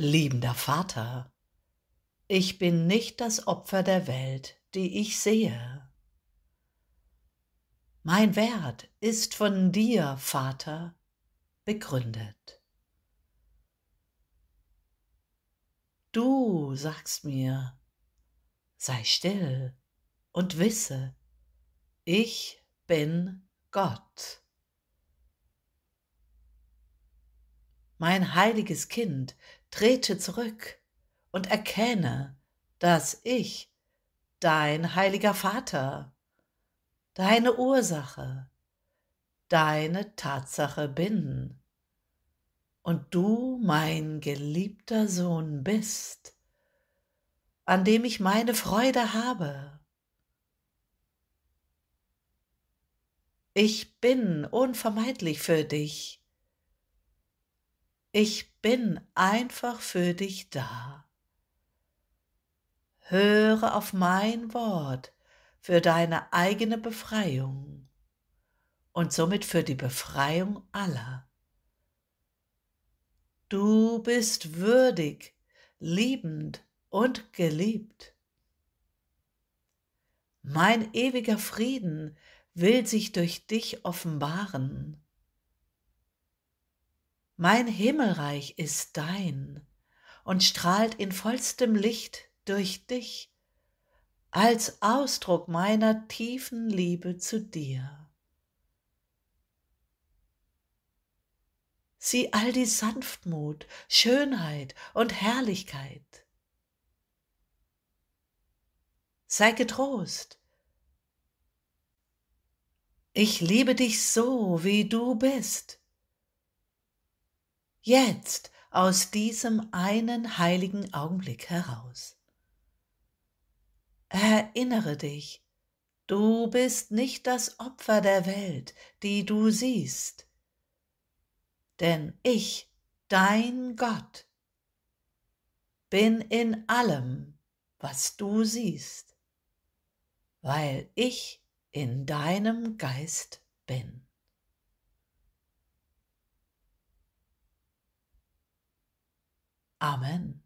Liebender Vater, ich bin nicht das Opfer der Welt, die ich sehe. Mein Wert ist von dir, Vater, begründet. Du sagst mir, sei still und wisse, ich bin Gott. Mein heiliges Kind, trete zurück und erkenne, dass ich, dein heiliger Vater, deine Ursache, deine Tatsache bin und du mein geliebter Sohn bist, an dem ich meine Freude habe. Ich bin unvermeidlich für dich. Ich bin einfach für dich da. Höre auf mein Wort für deine eigene Befreiung und somit für die Befreiung aller. Du bist würdig, liebend und geliebt. Mein ewiger Frieden will sich durch dich offenbaren. Mein Himmelreich ist dein und strahlt in vollstem Licht durch dich als Ausdruck meiner tiefen Liebe zu dir. Sieh all die Sanftmut, Schönheit und Herrlichkeit. Sei getrost. Ich liebe dich so, wie du bist jetzt aus diesem einen heiligen Augenblick heraus. Erinnere dich, du bist nicht das Opfer der Welt, die du siehst, denn ich, dein Gott, bin in allem, was du siehst, weil ich in deinem Geist bin. Amen.